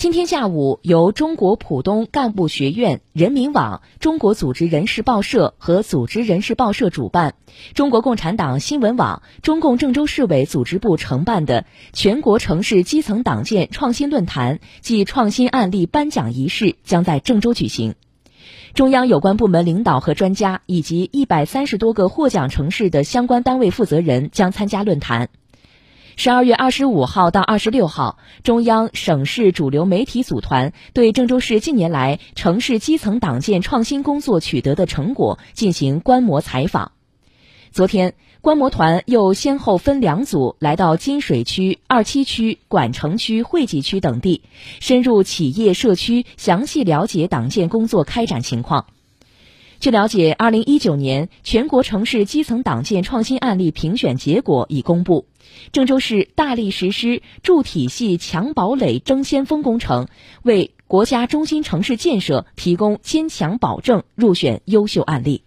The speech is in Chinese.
今天下午，由中国浦东干部学院、人民网、中国组织人事报社和组织人事报社主办，中国共产党新闻网、中共郑州市委组织部承办的全国城市基层党建创新论坛暨创新案例颁奖仪式将在郑州举行。中央有关部门领导和专家以及一百三十多个获奖城市的相关单位负责人将参加论坛。十二月二十五号到二十六号，中央、省市主流媒体组团对郑州市近年来城市基层党建创新工作取得的成果进行观摩采访。昨天，观摩团又先后分两组来到金水区、二七区、管城区、惠济区等地，深入企业社区，详细了解党建工作开展情况。据了解，二零一九年全国城市基层党建创新案例评选结果已公布，郑州市大力实施筑体系强堡垒争先锋工程，为国家中心城市建设提供坚强保证，入选优秀案例。